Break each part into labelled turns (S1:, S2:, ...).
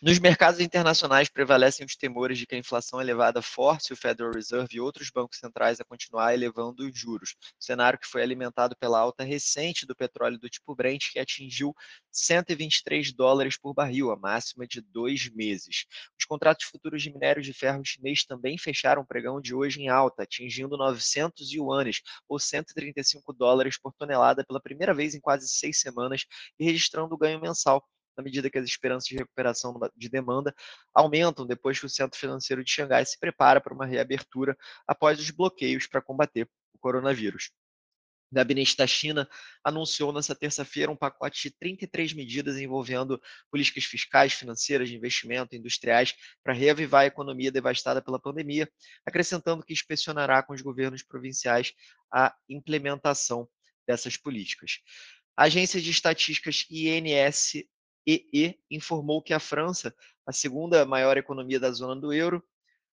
S1: Nos mercados internacionais prevalecem os temores de que a inflação elevada force o Federal Reserve e outros bancos centrais a continuar elevando os juros. Cenário que foi alimentado pela alta recente do petróleo do tipo Brent, que atingiu 123 dólares por barril, a máxima de dois meses. Os contratos futuros de minério de ferro chinês também fecharam o pregão de hoje em alta, atingindo 900 yuanes, ou 135 dólares por tonelada, pela primeira vez em quase seis semanas, e registrando ganho mensal na medida que as esperanças de recuperação de demanda aumentam depois que o Centro Financeiro de Xangai se prepara para uma reabertura após os bloqueios para combater o coronavírus. O gabinete da China anunciou nesta terça-feira um pacote de 33 medidas envolvendo políticas fiscais, financeiras, de investimento, industriais, para reavivar a economia devastada pela pandemia, acrescentando que inspecionará com os governos provinciais a implementação dessas políticas. A agência de estatísticas INS EE informou que a França, a segunda maior economia da zona do euro,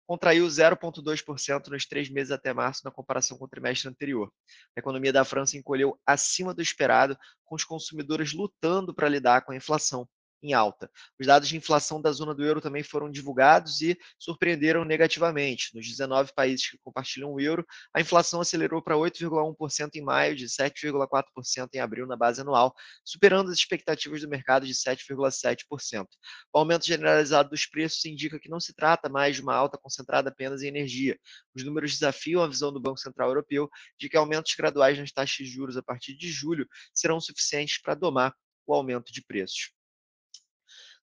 S1: contraiu 0,2% nos três meses até março, na comparação com o trimestre anterior. A economia da França encolheu acima do esperado, com os consumidores lutando para lidar com a inflação em alta. Os dados de inflação da zona do euro também foram divulgados e surpreenderam negativamente. Nos 19 países que compartilham o euro, a inflação acelerou para 8,1% em maio, de 7,4% em abril na base anual, superando as expectativas do mercado de 7,7%. O aumento generalizado dos preços indica que não se trata mais de uma alta concentrada apenas em energia. Os números desafiam a visão do Banco Central Europeu de que aumentos graduais nas taxas de juros a partir de julho serão suficientes para domar o aumento de preços.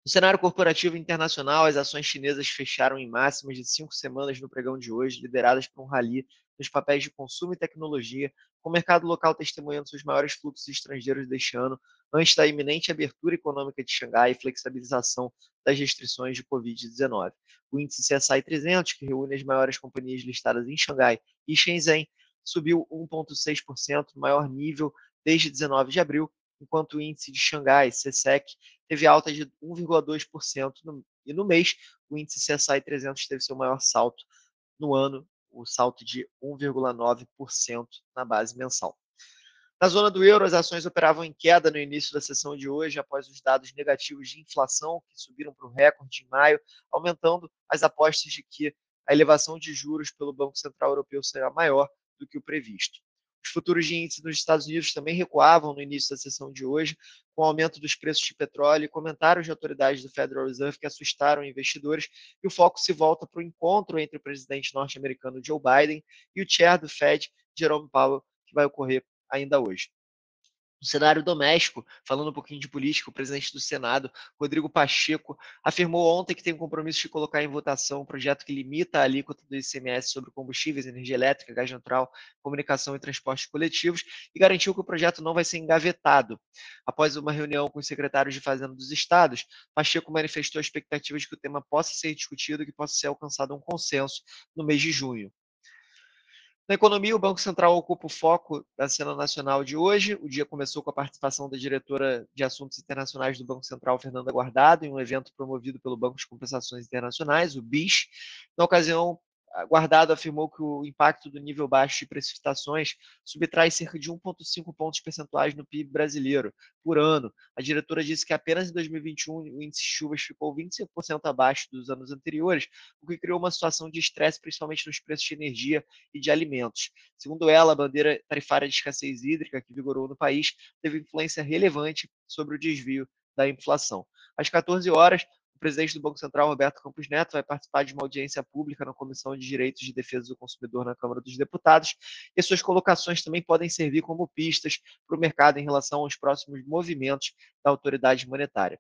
S1: No cenário corporativo internacional, as ações chinesas fecharam em máximas de cinco semanas no pregão de hoje, lideradas por um rally nos papéis de consumo e tecnologia, com o mercado local testemunhando seus maiores fluxos estrangeiros deste ano, antes da iminente abertura econômica de Xangai e flexibilização das restrições de Covid-19. O índice CSI 300, que reúne as maiores companhias listadas em Xangai e Shenzhen, subiu 1,6%, maior nível desde 19 de abril, enquanto o índice de Xangai, CSEC, teve alta de 1,2%, e no mês o índice CSI 300 teve seu maior salto no ano, o salto de 1,9% na base mensal. Na zona do euro, as ações operavam em queda no início da sessão de hoje, após os dados negativos de inflação, que subiram para o recorde em maio, aumentando as apostas de que a elevação de juros pelo Banco Central Europeu será maior do que o previsto. Os futuros de índice nos Estados Unidos também recuavam no início da sessão de hoje, com o aumento dos preços de petróleo e comentários de autoridades do Federal Reserve que assustaram investidores, e o foco se volta para o encontro entre o presidente norte-americano Joe Biden e o chair do Fed, Jerome Powell, que vai ocorrer ainda hoje. No cenário doméstico, falando um pouquinho de política, o presidente do Senado, Rodrigo Pacheco, afirmou ontem que tem o compromisso de colocar em votação um projeto que limita a alíquota do ICMS sobre combustíveis, energia elétrica, gás natural, comunicação e transportes coletivos e garantiu que o projeto não vai ser engavetado. Após uma reunião com os secretários de Fazenda dos estados, Pacheco manifestou a expectativa de que o tema possa ser discutido e que possa ser alcançado um consenso no mês de junho. Na economia, o Banco Central ocupa o foco da cena nacional de hoje. O dia começou com a participação da diretora de Assuntos Internacionais do Banco Central, Fernanda Guardado, em um evento promovido pelo Banco de Compensações Internacionais, o BIS. Na ocasião, Guardado afirmou que o impacto do nível baixo de precipitações subtrai cerca de 1,5 pontos percentuais no PIB brasileiro por ano. A diretora disse que apenas em 2021 o índice de chuvas ficou 25% abaixo dos anos anteriores, o que criou uma situação de estresse, principalmente nos preços de energia e de alimentos. Segundo ela, a bandeira tarifária de escassez hídrica que vigorou no país teve influência relevante sobre o desvio da inflação. Às 14 horas, o presidente do Banco Central, Roberto Campos Neto, vai participar de uma audiência pública na Comissão de Direitos de Defesa do Consumidor na Câmara dos Deputados, e suas colocações também podem servir como pistas para o mercado em relação aos próximos movimentos da autoridade monetária.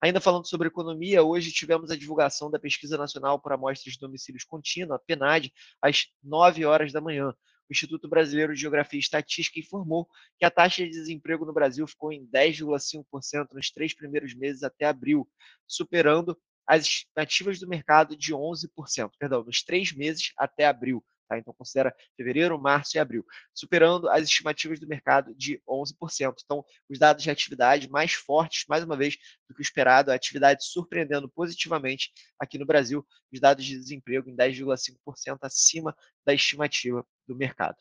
S1: Ainda falando sobre economia, hoje tivemos a divulgação da Pesquisa Nacional por Amostras de Domicílios Contínua, a PNAD, às 9 horas da manhã o Instituto Brasileiro de Geografia e Estatística informou que a taxa de desemprego no Brasil ficou em 10,5% nos três primeiros meses até abril, superando as estimativas do mercado de 11%, perdão, nos três meses até abril, Tá? Então, considera fevereiro, março e abril, superando as estimativas do mercado de 11%. Então, os dados de atividade mais fortes, mais uma vez, do que o esperado, a atividade surpreendendo positivamente aqui no Brasil, os dados de desemprego em 10,5% acima da estimativa do mercado.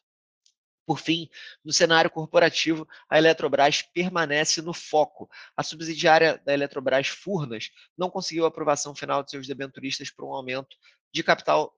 S1: Por fim, no cenário corporativo, a Eletrobras permanece no foco. A subsidiária da Eletrobras, Furnas, não conseguiu a aprovação final de seus debenturistas para um aumento de capital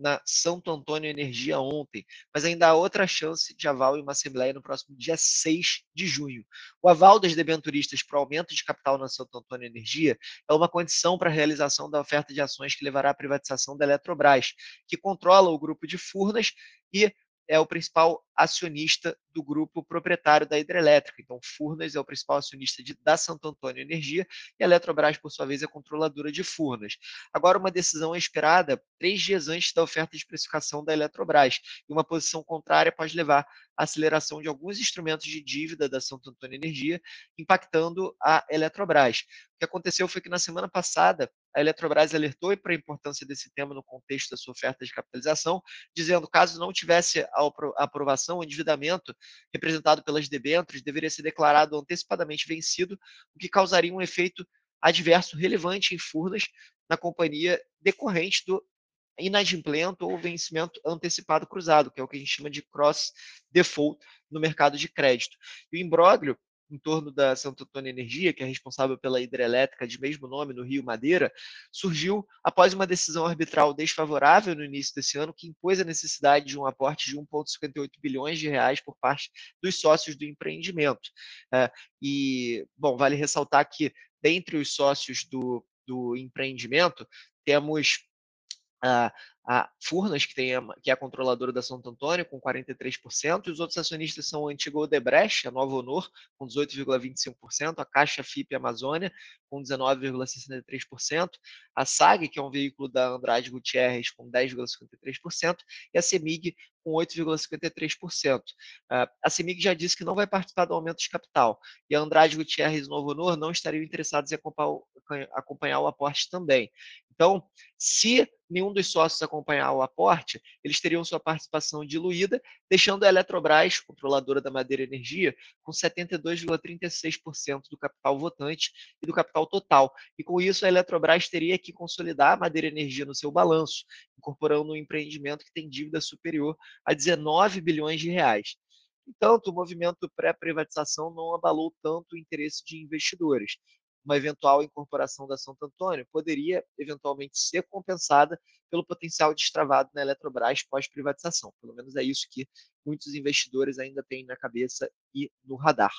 S1: na Santo Antônio Energia ontem, mas ainda há outra chance de aval em uma assembleia no próximo dia 6 de junho. O aval das debenturistas para o aumento de capital na Santo Antônio Energia é uma condição para a realização da oferta de ações que levará à privatização da Eletrobras, que controla o grupo de Furnas e é o principal acionista do grupo proprietário da hidrelétrica. Então, Furnas é o principal acionista de, da Santo Antônio Energia e a Eletrobras, por sua vez, é controladora de Furnas. Agora, uma decisão é esperada três dias antes da oferta de precificação da Eletrobras, e uma posição contrária pode levar à aceleração de alguns instrumentos de dívida da Santo Antônio Energia, impactando a Eletrobras. O que aconteceu foi que na semana passada a Eletrobras alertou para a importância desse tema no contexto da sua oferta de capitalização, dizendo que caso não tivesse a aprovação, o endividamento representado pelas debêntures deveria ser declarado antecipadamente vencido, o que causaria um efeito adverso relevante em Furnas na companhia decorrente do inadimplente ou vencimento antecipado cruzado, que é o que a gente chama de cross default no mercado de crédito. E o imbróglio em torno da Santo Antônio Energia, que é responsável pela hidrelétrica de mesmo nome no Rio Madeira, surgiu após uma decisão arbitral desfavorável no início desse ano, que impôs a necessidade de um aporte de 1,58 bilhões de reais por parte dos sócios do empreendimento. É, e, bom, vale ressaltar que, dentre os sócios do, do empreendimento, temos a, a Furnas, que, tem a, que é a controladora da Santo Antônio, com 43%, e os outros acionistas são a antiga Odebrecht, a Nova Honor, com 18,25%, a Caixa FIP Amazônia, com 19,63%, a SAG, que é um veículo da Andrade Gutierrez, com 10,53%, e a CEMIG, com 8,53%. A CEMIG já disse que não vai participar do aumento de capital, e a Andrade Gutierrez e Novo Honor não estariam interessados em acompanhar o aporte também. Então, se nenhum dos sócios acompanhar o aporte, eles teriam sua participação diluída, deixando a Eletrobras, controladora da Madeira Energia, com 72,36% do capital votante e do capital total. E com isso, a Eletrobras teria que consolidar a Madeira Energia no seu balanço, incorporando um empreendimento que tem dívida superior a 19 bilhões de reais. Entanto, o movimento pré-privatização não abalou tanto o interesse de investidores uma eventual incorporação da Santo Antônio poderia eventualmente ser compensada pelo potencial destravado na Eletrobras pós-privatização. Pelo menos é isso que muitos investidores ainda têm na cabeça e no radar.